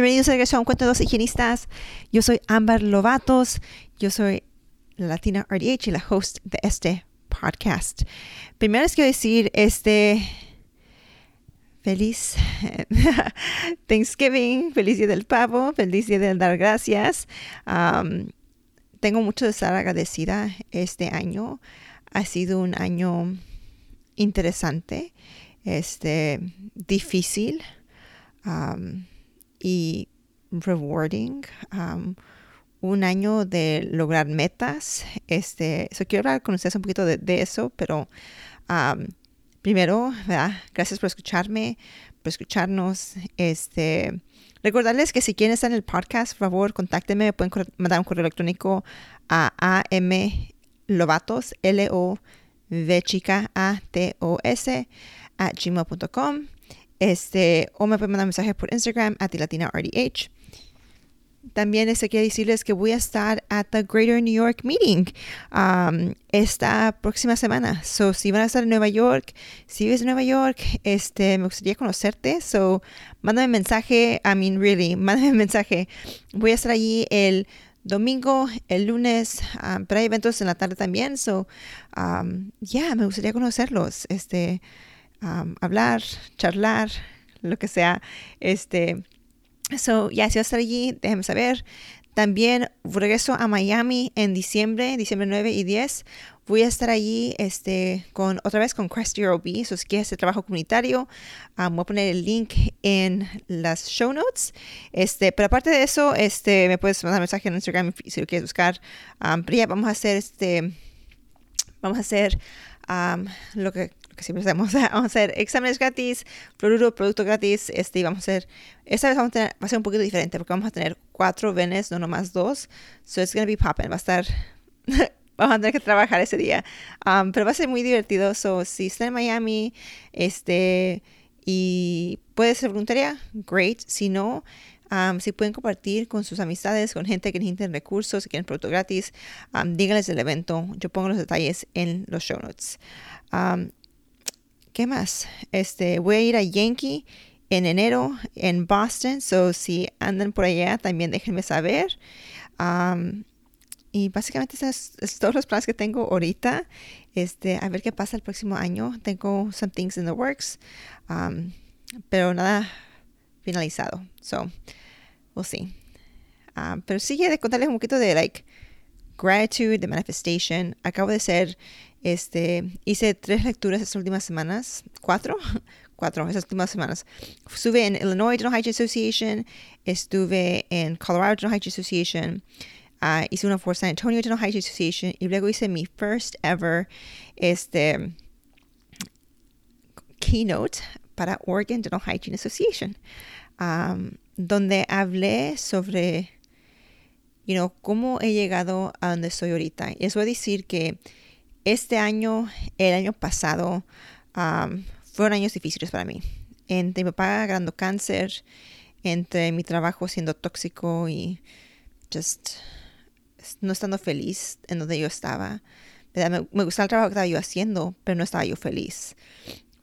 Bienvenidos a un cuento de dos higienistas. Yo soy Amber Lovatos, yo soy la Latina RDH y la host de este podcast. Primero les quiero decir, este, feliz Thanksgiving, feliz día del pavo, feliz día de dar gracias. tengo mucho de estar agradecida este año. Ha sido un año interesante, este, difícil y rewarding. un año de lograr metas. Este, quiero hablar con ustedes un poquito de, eso, pero primero, gracias por escucharme, por escucharnos. Este, recordarles que si quieren estar en el podcast, por favor, contáctenme. Pueden mandar un correo electrónico a amlovatos, L-O-V chica A-T-O-S, at gmail.com. Este, o me pueden mandar mensaje por Instagram, a RDH. También este, quiero decirles que voy a estar at the Greater New York Meeting um, esta próxima semana. So, si van a estar en Nueva York, si vives en Nueva York, este, me gustaría conocerte. So, mándame mensaje. I mean, really, mándame mensaje. Voy a estar allí el domingo, el lunes, um, pero hay eventos en la tarde también. So, um, yeah, me gustaría conocerlos. Este, hablar, charlar, lo que sea. Este, so, ya si vas a estar allí, déjenme saber. También regreso a Miami en diciembre, diciembre 9 y 10. Voy a estar allí este, con, otra vez con Crest OB. So, si quieres este trabajo comunitario, voy a poner el link en las show notes. Este, pero aparte de eso, este, me puedes mandar mensaje en Instagram si lo quieres buscar. pero ya vamos a hacer este, vamos a hacer lo que que siempre hacemos. Vamos a hacer exámenes gratis, fluoruro, producto gratis. Este, vamos a hacer, esta vez vamos a tener, va a ser un poquito diferente porque vamos a tener cuatro venes, no nomás dos. So it's to be popping. Va a estar, vamos a tener que trabajar ese día. Um, pero va a ser muy divertido. So, si está en Miami, este, y puede ser voluntaria, great. Si no, Um, si pueden compartir con sus amistades, con gente que necesiten recursos, si quieren producto gratis, um, díganles del evento. Yo pongo los detalles en los show notes. Um, ¿qué más? Este, voy a ir a Yankee en enero en Boston, so si andan por allá también déjenme saber. y básicamente son todos los planes que tengo ahorita. Este, a ver qué pasa el próximo año. Tengo some things in the works, pero nada finalizado. So, we'll see. pero sigue de contarles un poquito de like gratitude, de manifestation. Acabo de ser este, hice tres lecturas estas últimas semanas, cuatro, cuatro esas últimas semanas. Estuve en Illinois Dental Hygiene Association, estuve en Colorado Dental Hygiene Association, uh, hice una for San Antonio Dental Hygiene Association y luego hice mi first ever este, keynote para Oregon Dental Hygiene Association, donde hablé sobre, you know, cómo he llegado a donde estoy ahorita. Y les voy a decir que este año, el año pasado, fueron años difíciles para mí. Entre mi papá agarrando cáncer, entre mi trabajo siendo tóxico y just no estando feliz en donde yo estaba. Me, gustaba el trabajo que estaba yo haciendo, pero no estaba yo feliz,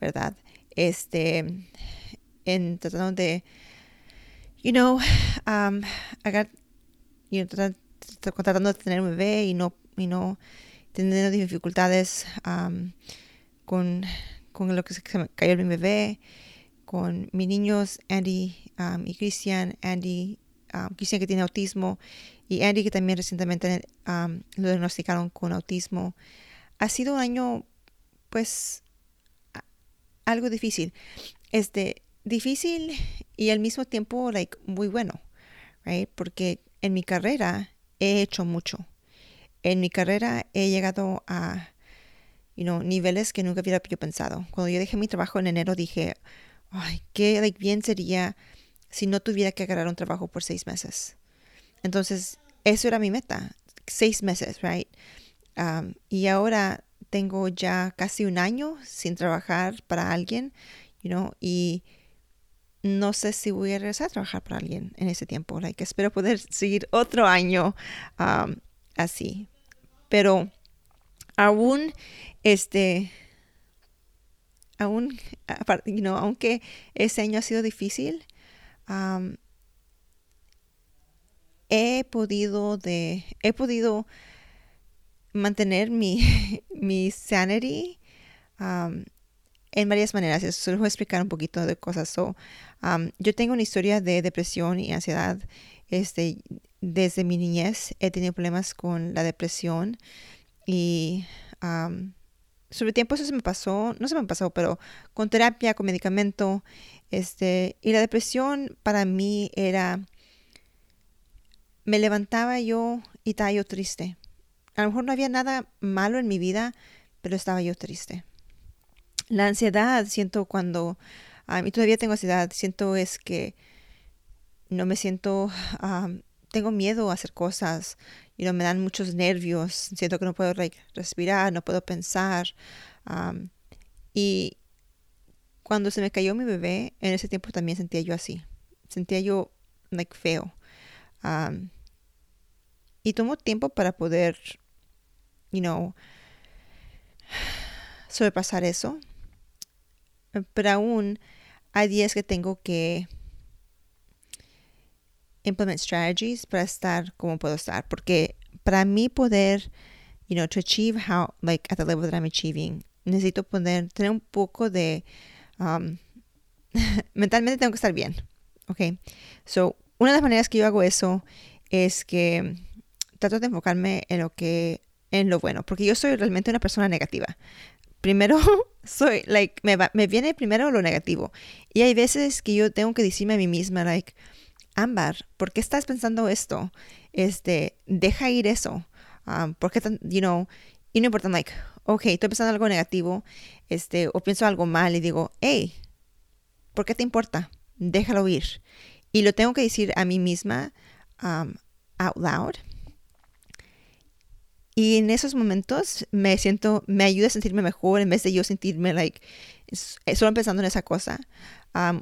¿verdad? Este, en tratando de, you know, um, tratando, de tener un bebé y no, y no teniendo dificultades con, con, lo que se, cayó mi bebé, con mis niños, Andy y Christian, Andy, Christian que tiene autismo y Andy que también recientemente lo diagnosticaron con autismo. Ha sido un año, pues, algo difícil. Este, difícil y al mismo tiempo, like, muy bueno, right? Porque en mi carrera he hecho mucho en mi carrera he llegado a you know, niveles que nunca hubiera yo pensado. Cuando yo dejé mi trabajo en enero dije, ay, qué bien sería si no tuviera que agarrar un trabajo por seis meses. Entonces, eso era mi meta, seis meses, right? y ahora tengo ya casi un año sin trabajar para alguien, you know, y no sé si voy a regresar a trabajar para alguien en ese tiempo. Like, espero poder seguir otro año así. Pero aún, este, aún, you know, aunque ese año ha sido difícil, he podido de, he podido mantener mi, mi sanity en varias maneras. Eso les voy a explicar un poquito de cosas. So, yo tengo una historia de depresión y ansiedad. Este, desde mi niñez he tenido problemas con la depresión y sobre tiempo eso se me pasó, no se me pasó, pero con terapia, con medicamento, este, y la depresión para mí era, me levantaba yo y estaba yo triste. A lo mejor no había nada malo en mi vida, pero estaba yo triste. La ansiedad, siento cuando, y todavía tengo ansiedad, siento es que no me siento, tengo miedo a hacer cosas, y no me dan muchos nervios, siento que no puedo respirar, no puedo pensar. y cuando se me cayó mi bebé, en ese tiempo también sentía yo así, sentía yo like feo. y tomó tiempo para poder you know, sobrepasar eso. Pero aún hay días que tengo que implement strategies para estar como puedo estar. Porque para mí poder, you know, to achieve how, like, at the level that I'm achieving, necesito poder, tener un poco de, um, mentalmente tengo que estar bien. Ok. So, una de las maneras que yo hago eso es que trato de enfocarme en lo que en lo bueno, porque yo soy realmente una persona negativa. Primero, soy, like, me, me viene primero lo negativo. Y hay veces que yo tengo que decirme a mí misma, like, Ámbar, ¿por qué estás pensando esto? Este, deja ir eso. Um, ¿Por qué tan, you know, y no importa, like, ok, estoy pensando algo negativo, este, o pienso algo mal y digo, hey, ¿por qué te importa? Déjalo ir. Y lo tengo que decir a mí misma um, out loud y en esos momentos me siento, me ayuda a sentirme mejor en vez de yo sentirme like, solo pensando en esa cosa.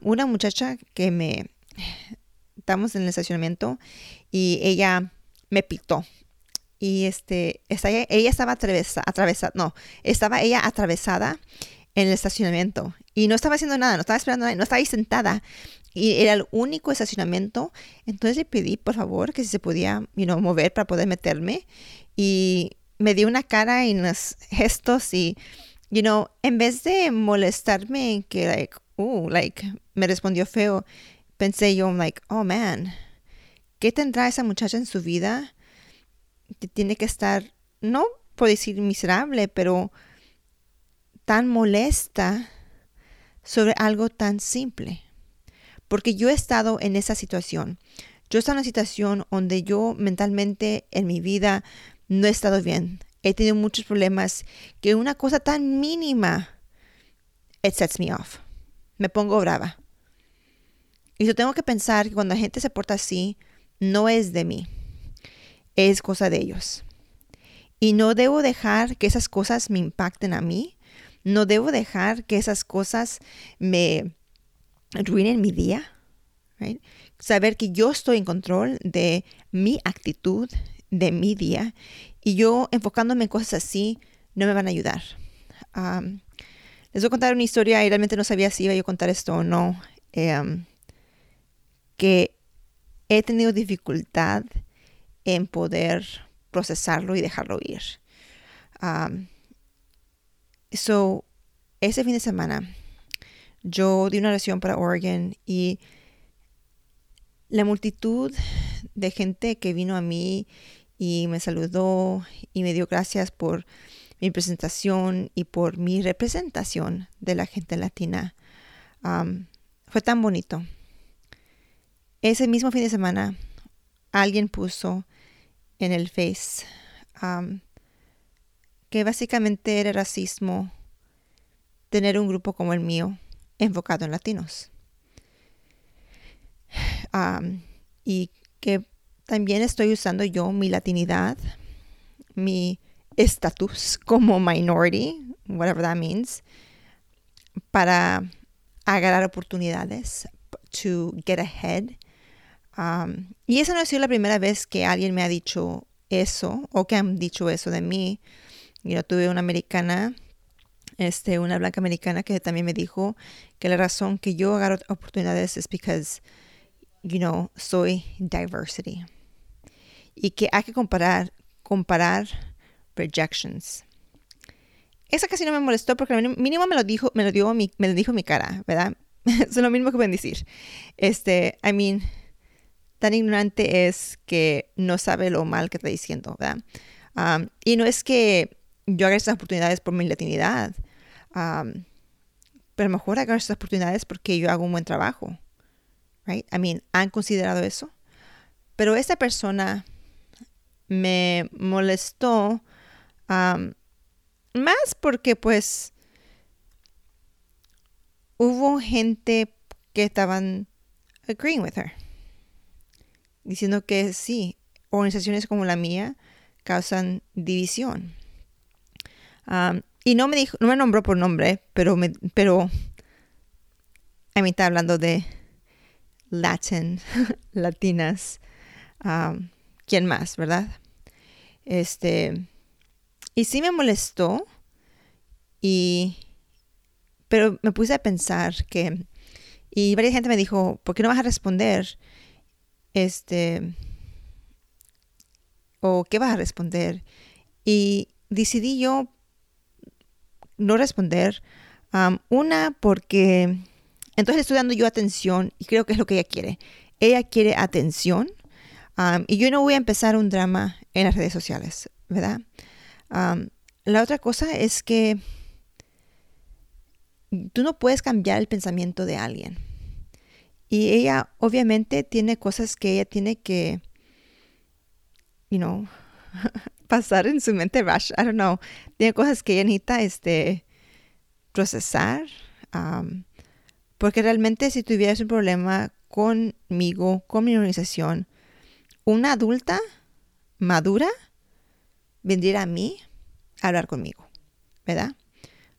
una muchacha que me, estamos en el estacionamiento y ella me pitó. Y este, ella, estaba atravesada, atravesada, no, estaba ella atravesada en el estacionamiento y no estaba haciendo nada, no estaba esperando nada, no estaba ahí sentada y era el único estacionamiento. Entonces le pedí, por favor, que si se podía you know, mover para poder meterme y me dio una cara y unos gestos y, you know, en vez de molestarme que, like, uh, like, me respondió feo, pensé yo, like, oh man, ¿qué tendrá esa muchacha en su vida que tiene que estar, no por decir miserable, pero tan molesta sobre algo tan simple? Porque yo he estado en esa situación. Yo he estado en una situación donde yo mentalmente en mi vida no he estado bien. He tenido muchos problemas que una cosa tan mínima, it sets me off. Me pongo brava. Y yo tengo que pensar que cuando la gente se porta así, no es de mí, es cosa de ellos. Y no debo dejar que esas cosas me impacten a mí. No debo dejar que esas cosas me arruinen mi día. Saber que yo estoy en control de mi actitud, de mi día y yo enfocándome en cosas así no me van a ayudar. les voy a contar una historia y realmente no sabía si iba yo a contar esto o no. Em, que he tenido dificultad en poder procesarlo y dejarlo ir. so, ese fin de semana yo di una oración para Oregon y la multitud de gente que vino a mí y me saludó y me dio gracias por mi presentación y por mi representación de la gente latina. fue tan bonito. Ese mismo fin de semana alguien puso en el Face que básicamente era racismo tener un grupo como el mío enfocado en latinos. y que también estoy usando yo mi latinidad, mi estatus como minority, whatever that means, para agarrar oportunidades, to get ahead. Um, y esa no ha sido la primera vez que alguien me ha dicho eso o que han dicho eso de mí. Yo tuve una americana, este, una blanca americana que también me dijo que la razón que yo agarro oportunidades es because, you know, soy diversity. Y que hay que comparar, comparar rejections. Esa casi no me molestó porque mínimo me lo dijo, me lo dio mi, me lo dijo mi cara, ¿verdad? es lo mismo que pueden decir. Este, I mean, tan ignorante es que no sabe lo mal que está diciendo, ¿verdad? Um, y no es que yo haga estas oportunidades por mi latinidad, um, pero mejor haga estas oportunidades porque yo hago un buen trabajo, right? I mean, ¿han considerado eso? Pero esta persona me molestó más porque pues hubo gente que estaban agreeing with her, diciendo que sí, organizaciones como la mía causan división. Y no me dijo, no me nombró por nombre, pero me, pero a mí está hablando de Latin, latinas, ¿quién más, verdad? Este, y sí me molestó, y, pero me puse a pensar que, y varias gente me dijo, ¿por qué no vas a responder? Este, o ¿qué vas a responder? Y decidí yo no responder. una, porque entonces estoy dando yo atención y creo que es lo que ella quiere. Ella quiere atención y yo no voy a empezar un drama en las redes sociales, ¿verdad? la otra cosa es que tú no puedes cambiar el pensamiento de alguien. Y ella obviamente tiene cosas que ella tiene que, you know, pasar en su mente rush. I don't know. Tiene cosas que ella necesita este, procesar. porque realmente si tuvieras un problema conmigo, con mi organización, una adulta madura vendría a mí a hablar conmigo, ¿verdad?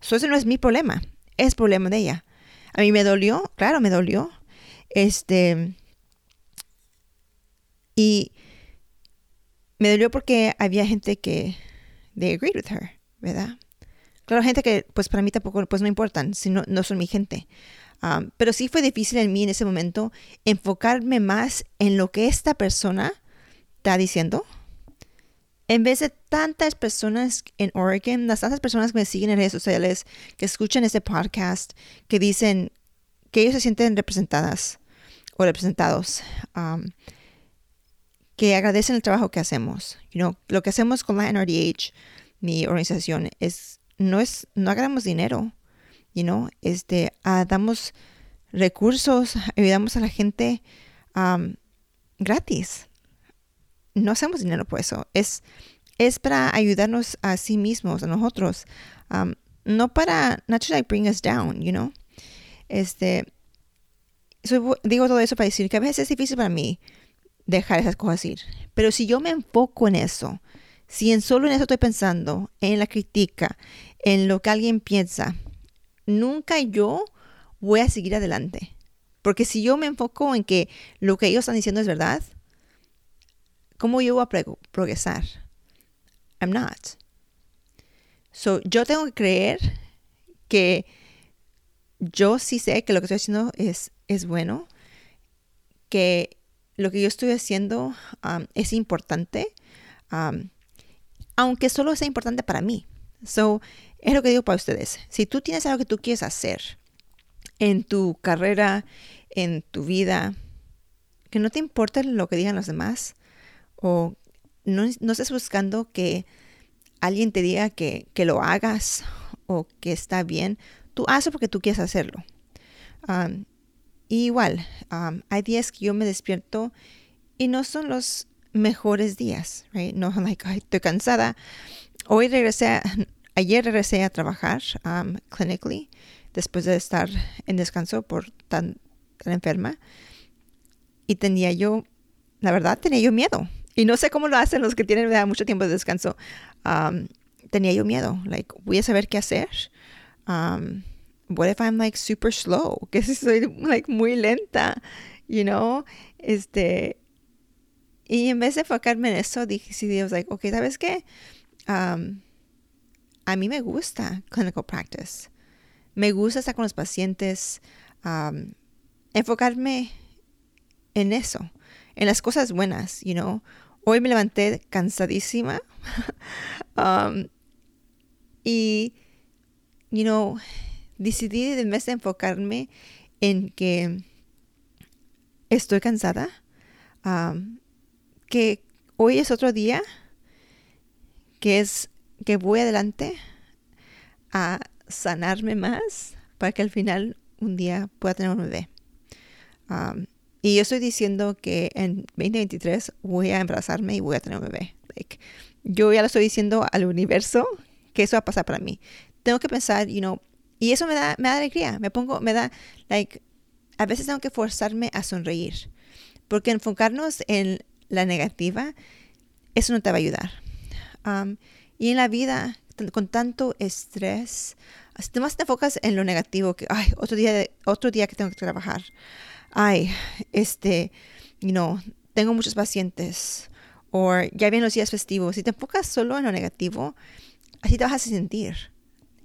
Eso ese no es mi problema, es problema de ella. A mí me dolió, claro, me dolió. Este. Y me dolió porque había gente que they agreed with her, ¿verdad? Claro, gente que pues para mí tampoco pues no importan, si no, son mi gente. Um, pero sí fue difícil en mí en ese momento enfocarme más en lo que esta persona está diciendo en vez de tantas personas en Oregon, las tantas personas que me siguen en redes sociales, que escuchan este podcast, que dicen que ellos se sienten representadas o representados, um, que agradecen el trabajo que hacemos. You know, lo que hacemos con la NRDH, mi organización, es no es no agarramos dinero, you know, este, uh, damos recursos, ayudamos a la gente gratis no hacemos dinero por eso. Es, es para ayudarnos a sí mismos, a nosotros. Um, no para, like bring us down, you know. Este, digo todo eso para decir que a veces es difícil para mí dejar esas cosas ir. Pero si yo me enfoco en eso, si en solo en eso estoy pensando, en la crítica, en lo que alguien piensa, nunca yo voy a seguir adelante. Porque si yo me enfoco en que lo que ellos están diciendo es verdad, ¿Cómo yo voy a progresar? I'm not. So, yo tengo que creer que yo sí sé que lo que estoy haciendo es, es bueno, que lo que yo estoy haciendo um, es importante, um, aunque solo sea importante para mí. So, es lo que digo para ustedes. Si tú tienes algo que tú quieres hacer en tu carrera, en tu vida, que no te importe lo que digan los demás, o no, estés buscando que alguien te diga que, lo hagas o que está bien. Tú hazlo porque tú quieres hacerlo. Igual, hay días que yo me despierto y no son los mejores días, right? No, like, estoy cansada. Hoy regresé, ayer regresé a trabajar clinically después de estar en descanso por tan, tan enferma. y tenía yo, la verdad, tenía yo miedo. Y no sé cómo lo hacen los que tienen mucho tiempo de descanso. Um, tenía yo miedo. Like, voy a saber qué hacer. Um, what if I'm like super slow? Que si soy like muy lenta, you know? Este, y en vez de enfocarme en eso, dije, sí, Dios, like, ok, ¿sabes qué? Um, a mí me gusta clinical practice. Me gusta estar con los pacientes, um, enfocarme en eso, en las cosas buenas, you know. Hoy me levanté cansadísima um, y, you know, decidí en vez de enfocarme en que estoy cansada, que hoy es otro día, que es que voy adelante a sanarme más para que al final un día pueda tener un bebé. Y yo estoy diciendo que en 2023 voy a embarazarme y voy a tener un bebé. yo ya lo estoy diciendo al universo que eso va a pasar para mí. Tengo que pensar, you know, y eso me da, me da alegría. Me pongo, me da, like, a veces tengo que forzarme a sonreír. Porque enfocarnos en la negativa, eso no te va a ayudar. Um, y en la vida, con tanto estrés, si más te enfocas en lo negativo, que, ay, otro día, otro día que tengo que trabajar, ay, este, you know, tengo muchos pacientes, o ya vienen los días festivos, si te enfocas solo en lo negativo, así te vas a sentir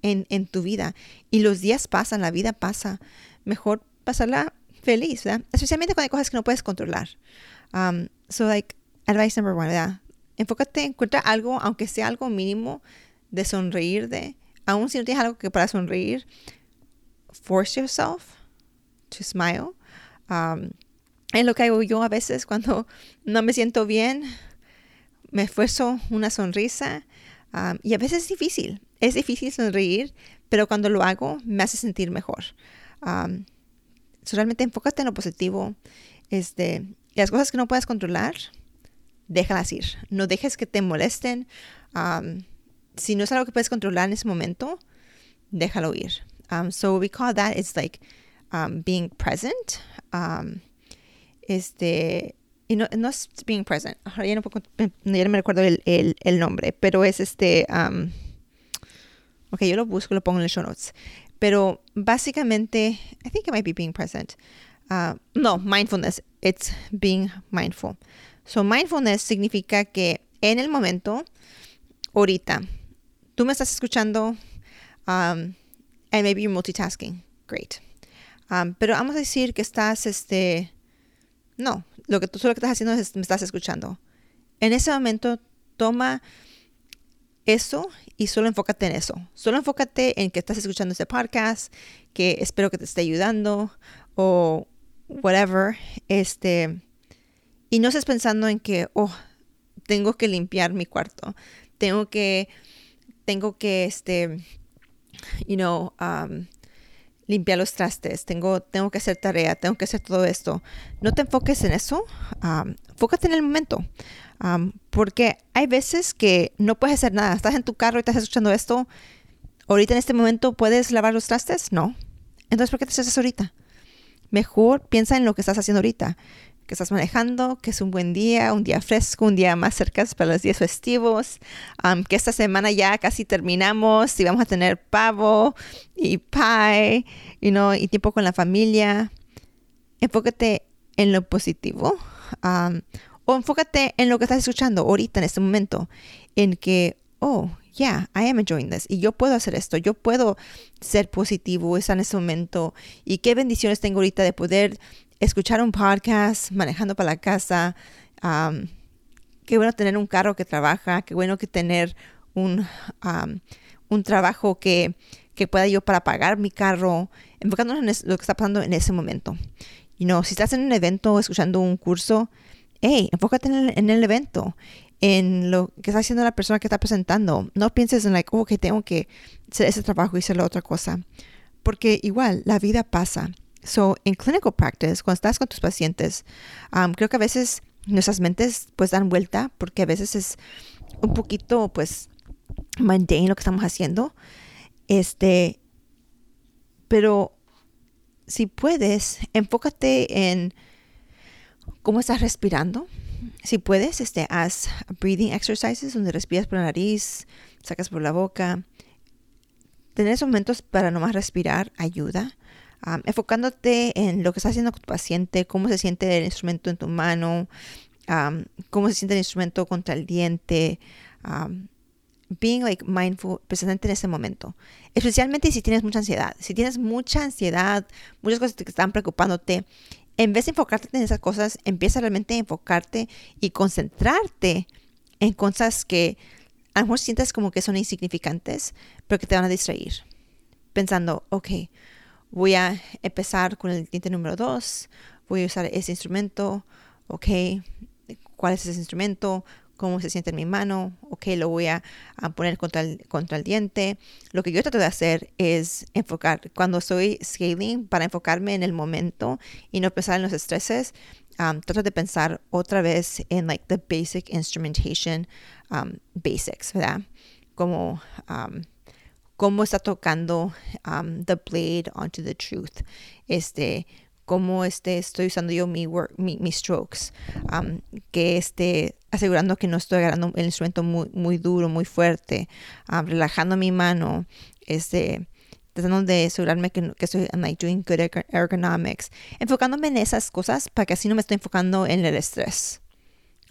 en, en tu vida. Y los días pasan, la vida pasa. Mejor pasarla feliz, ¿verdad? Especialmente cuando hay cosas que no puedes controlar. Um, so, like, advice number one, ¿verdad? Enfócate, encuentra algo, aunque sea algo mínimo, de sonreír de. Aún si no tienes algo que para sonreír, force yourself to smile. Um, es lo que hago yo a veces cuando no me siento bien. Me esfuerzo una sonrisa. Um, y a veces es difícil. Es difícil sonreír, pero cuando lo hago me hace sentir mejor. Um, realmente enfócate en lo positivo. Este, las cosas que no puedes controlar, déjalas ir. No dejes que te molesten. Um, si no es algo que puedes controlar en ese momento, déjalo ir. Um, so we call that it's like um, being present. Um, este, y no, no es being present. ya no, puedo, ya no me recuerdo el, el, el, nombre, pero es este. Um, ok, yo lo busco, lo pongo en los show notes. Pero básicamente, I think it might be being present. Uh, no, mindfulness. It's being mindful. So, mindfulness significa que en el momento, ahorita, tú me estás escuchando, um, and maybe you're multitasking. Great. Um, pero vamos a decir que estás, este, no, lo que tú solo que estás haciendo es me estás escuchando. En ese momento, toma eso y solo enfócate en eso. Solo enfócate en que estás escuchando este podcast, que espero que te esté ayudando o whatever. Este, y no estés pensando en que, oh, tengo que limpiar mi cuarto, tengo que, tengo que, este, you know, um, limpiar los trastes, tengo, tengo que hacer tarea, tengo que hacer todo esto. No te enfoques en eso, um, enfócate en el momento. Um, porque hay veces que no puedes hacer nada. Estás en tu carro y estás escuchando esto. Ahorita en este momento puedes lavar los trastes? No. Entonces, ¿por qué te haces ahorita? Mejor piensa en lo que estás haciendo ahorita que estás manejando, que es un buen día, un día fresco, un día más cerca para los días festivos, que esta semana ya casi terminamos y vamos a tener pavo y pie, you know, y tiempo con la familia. Enfócate en lo positivo o enfócate en lo que estás escuchando ahorita en este momento, en que, oh, yeah, I am enjoying this. Y yo puedo hacer esto, yo puedo ser positivo en este momento. Y qué bendiciones tengo ahorita de poder escuchar un podcast manejando para la casa. qué bueno tener un carro que trabaja, qué bueno que tener un, un trabajo que, que, pueda yo para pagar mi carro, enfocándonos en lo que está pasando en ese momento. Y no, si estás en un evento o escuchando un curso, hey, enfócate en el, en el, evento, en lo que está haciendo la persona que está presentando. No pienses en, like, oh, que tengo que hacer ese trabajo y hacer la otra cosa. Porque igual, la vida pasa. So, en clinical practice, cuando estás con tus pacientes, um, creo que a veces nuestras mentes pues dan vuelta porque a veces es un poquito pues mundane lo que estamos haciendo. Este, pero si puedes, enfócate en cómo estás respirando. Si puedes, este, haz breathing exercises donde respiras por la nariz, sacas por la boca. Tener esos momentos para nomás respirar ayuda. enfocándote en lo que está haciendo tu paciente, cómo se siente el instrumento en tu mano, cómo se siente el instrumento contra el diente. being like mindful, presente en ese momento. Especialmente si tienes mucha ansiedad. Si tienes mucha ansiedad, muchas cosas que están preocupándote, en vez de enfocarte en esas cosas, empieza realmente a enfocarte y concentrarte en cosas que a lo mejor sientes como que son insignificantes, pero que te van a distraer. Pensando, ok, voy a empezar con el diente número 2, voy a usar ese instrumento, ok, ¿cuál es ese instrumento? Cómo se siente en mi mano, ok, lo voy a, poner contra el, contra el diente. Lo que yo trato de hacer es enfocar, cuando estoy scaling, para enfocarme en el momento y no pensar en los estreses, um, trato de pensar otra vez en like the basic instrumentation um, basics, ¿verdad? Como um, cómo está tocando the blade onto the truth. Este, cómo este, estoy usando yo mi, work, mi, mis strokes, que esté asegurando que no estoy agarrando el instrumento muy, muy duro, muy fuerte, relajando mi mano, este, tratando de asegurarme que, que estoy like, doing good ergonomics, enfocándome en esas cosas para que así no me estoy enfocando en el estrés.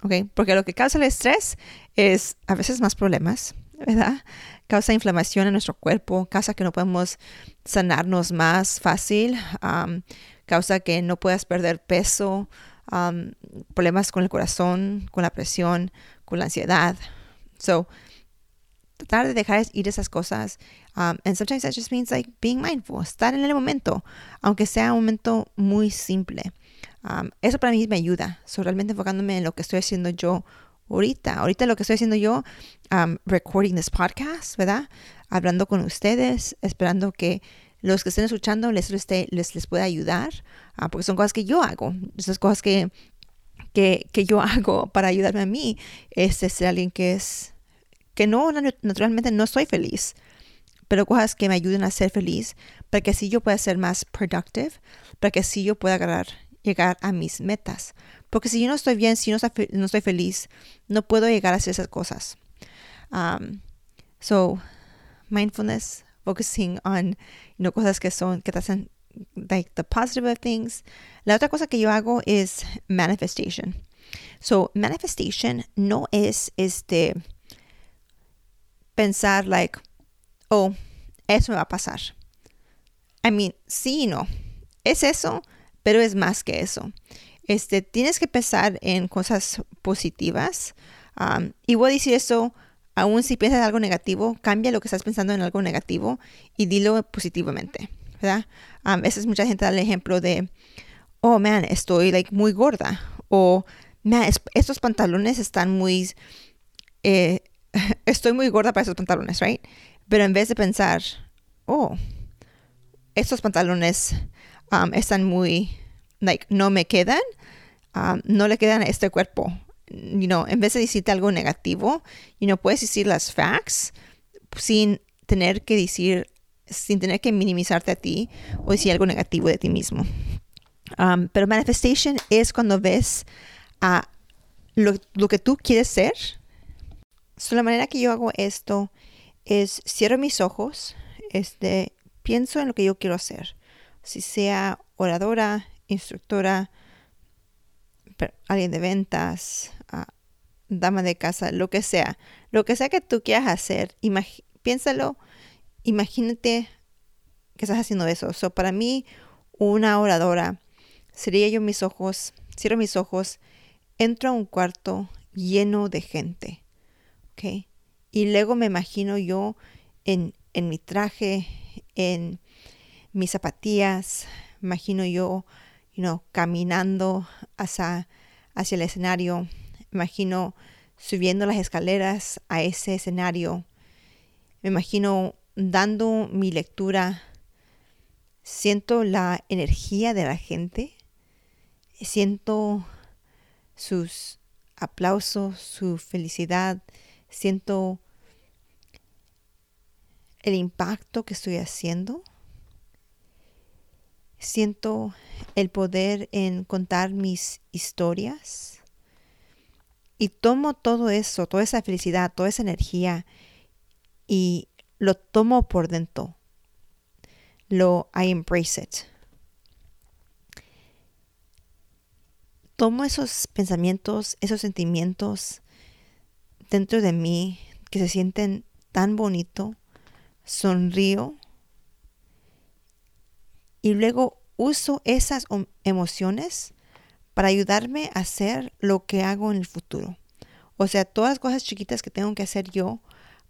¿Ok? Porque lo que causa el estrés es a veces más problemas, ¿verdad? Causa inflamación en nuestro cuerpo, causa que no podemos sanarnos más fácil, causa que no puedas perder peso, um, problemas con el corazón, con la presión, con la ansiedad. So, tratar de dejar ir esas cosas. Um, and sometimes that just means like being mindful, estar en el momento, aunque sea un momento muy simple. Um, eso para mí me ayuda. So, realmente enfocándome en lo que estoy haciendo yo ahorita. Ahorita lo que estoy haciendo yo, um, recording this podcast, ¿verdad? Hablando con ustedes, esperando que los que estén escuchando les, les, les pueda ayudar, ah, porque son cosas que yo hago, esas cosas que, que, que, yo hago para ayudarme a mí, es ser alguien que es, que no, naturalmente no soy feliz, pero cosas que me ayuden a ser feliz, para que así yo pueda ser más productive, para que así yo pueda agarrar, llegar a mis metas. Porque si yo no estoy bien, si no, no estoy feliz, no puedo llegar a hacer esas cosas. Um, so, mindfulness, focusing on no cosas que son, que te hacen, like the positive things. La otra cosa que yo hago es manifestation. So, manifestation no es este pensar like, oh, eso me va a pasar. I mean, sí y no. Es eso, pero es más que eso. Este, tienes que pensar en cosas positivas. Um, y voy a decir eso Aún si piensas algo negativo, cambia lo que estás pensando en algo negativo y dilo positivamente, ¿verdad? a veces mucha gente da el ejemplo de, oh, man, estoy like muy gorda. O, man, estos pantalones están muy, eh, estoy muy gorda para esos pantalones, right? Pero en vez de pensar, oh, estos pantalones están muy, like, no me quedan, no le quedan a este cuerpo you know, en vez de decirte algo negativo, you know, puedes decir las facts sin tener que decir, sin tener que minimizarte a ti o decir algo negativo de ti mismo. Um, pero manifestation es cuando ves a lo, lo, que tú quieres ser. So, la manera que yo hago esto es cierro mis ojos, este, pienso en lo que yo quiero hacer. Si sea oradora, instructora, alguien de ventas, dama de casa, lo que sea, lo que sea que tú quieras hacer, piénsalo, imagínate que estás haciendo eso. So, para mí, una oradora sería yo mis ojos, cierro mis ojos, entro a un cuarto lleno de gente, ¿ok? Y luego me imagino yo en, en mi traje, en mis zapatillas, imagino yo, you know, caminando hacia, hacia el escenario, imagino subiendo las escaleras a ese escenario. Me imagino dando mi lectura. Siento la energía de la gente. Siento sus aplausos, su felicidad. Siento el impacto que estoy haciendo. siento el poder en contar mis historias y tomo todo eso, toda esa felicidad, toda esa energía y lo tomo por dentro. Lo I embrace it. Tomo esos pensamientos, esos sentimientos dentro de mí que se sienten tan bonito, sonrío y luego uso esas emociones para ayudarme a hacer lo que hago en el futuro. O sea, todas las cosas chiquitas que tengo que hacer yo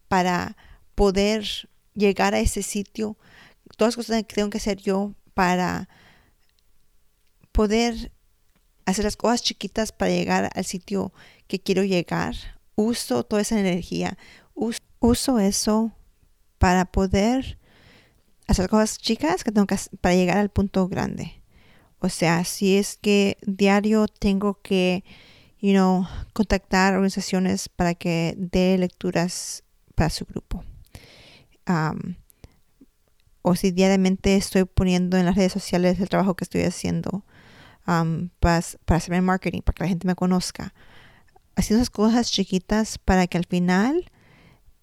para poder llegar a ese sitio, todas las cosas que tengo que hacer yo para poder hacer las cosas chiquitas para llegar al sitio que quiero llegar. Uso toda esa energía, uso, eso para poder hacer cosas chicas que tengo que hacer para llegar al punto grande. O sea, si es que diario tengo que, you know, contactar organizaciones para que dé lecturas para su grupo. o si diariamente estoy poniendo en las redes sociales el trabajo que estoy haciendo para, para hacer marketing, para que la gente me conozca. Haciendo esas cosas chiquitas para que al final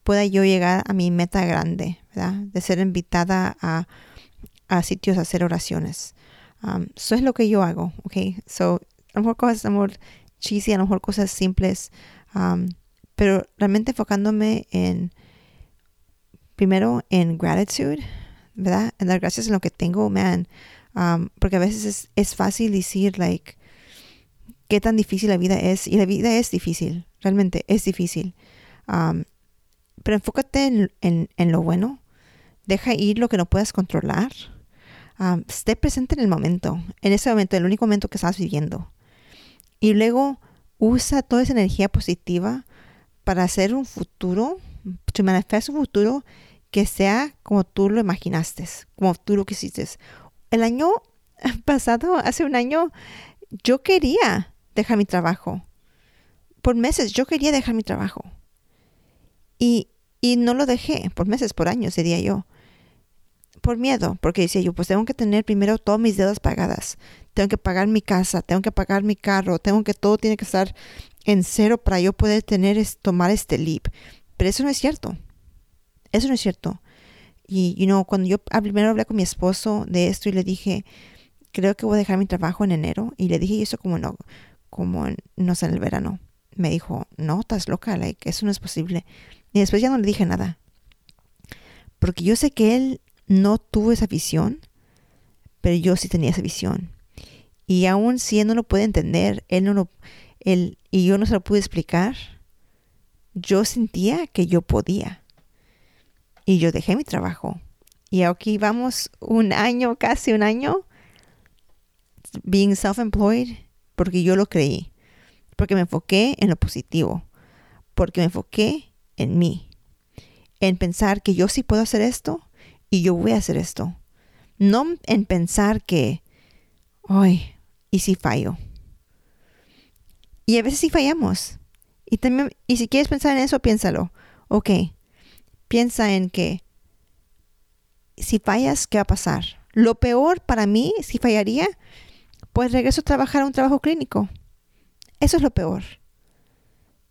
pueda yo llegar a mi meta grande, ¿verdad? De ser invitada a sitios a hacer oraciones. Eso es lo que yo hago, ¿ok? So, a lo mejor cosas, amor cheesy, a lo mejor cosas simples, pero realmente enfocándome en, primero en gratitude, ¿verdad? En dar gracias en lo que tengo, man. Um, porque a veces es, fácil decir, like, qué tan difícil la vida es. Y la vida es difícil, realmente es difícil. Um, pero enfócate en, lo bueno. Deja ir lo que no puedas controlar. Um, esté presente en el momento, en ese momento, el único momento que estás viviendo. Y luego usa toda esa energía positiva para hacer un futuro, to manifestar un futuro que sea como tú lo imaginaste, como tú lo quisiste el año pasado, hace un año, yo quería dejar mi trabajo. Por meses yo quería dejar mi trabajo. Y, y no lo dejé, por meses, por años, diría yo. Por miedo, porque decía yo, pues tengo que tener primero todas mis deudas pagadas. Tengo que pagar mi casa, tengo que pagar mi carro, tengo que todo tiene que estar en cero para yo poder tener, tomar este leap. Pero eso no es cierto. Eso no es cierto. Y, you know, cuando yo primero hablé con mi esposo de esto y le dije, creo que voy a dejar mi trabajo en enero. Y le dije eso como no, como no sé, en el verano. Me dijo, no, estás loca, like, eso no es posible. Y después ya no le dije nada. Porque yo sé que él no tuvo esa visión, pero yo sí tenía esa visión. Y aún si él no lo puede entender, él no lo, él, y yo no se lo pude explicar, yo sentía que yo podía. Y yo dejé mi trabajo. Y aquí vamos un año, casi un año, being self-employed, porque yo lo creí. Porque me enfoqué en lo positivo. Porque me enfoqué en mí. En pensar que yo sí puedo hacer esto y yo voy a hacer esto. No en pensar que, ay, ¿y si fallo? Y a veces sí fallamos. Y también, y si quieres pensar en eso, piénsalo. Ok, piensa en que si fallas, ¿qué va a pasar? Lo peor para mí, si fallaría, pues regreso a trabajar a un trabajo clínico. Eso es lo peor.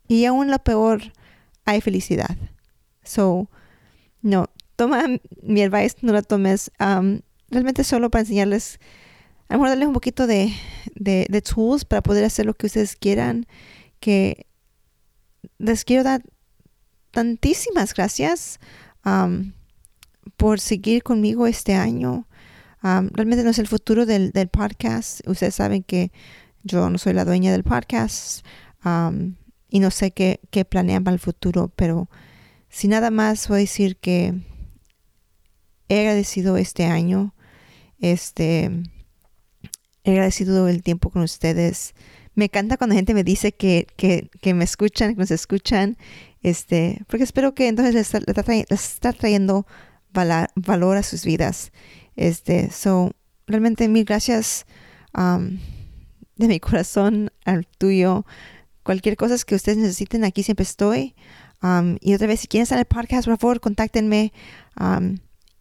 Y aún lo peor, hay felicidad. So, no, toma mi advice, no la tomes. Um, realmente solo para enseñarles, a lo mejor darles un poquito de, de, tools para poder hacer lo que ustedes quieran. Que les quiero dar tantísimas gracias por seguir conmigo este año. realmente no es el futuro del, podcast. Ustedes saben que yo no soy la dueña del podcast y no sé qué, qué planean para el futuro, pero sin nada más voy a decir que he agradecido este año, este, he agradecido el tiempo con ustedes. Me encanta cuando gente me dice que, que, que me escuchan, que nos escuchan este, porque espero que entonces les, está, trayendo valor a sus vidas. Este, so, realmente mil gracias um, de mi corazón al tuyo. Cualquier cosa que ustedes necesiten, aquí siempre estoy. Um, y otra vez, si quieren estar en el podcast, por favor, contáctenme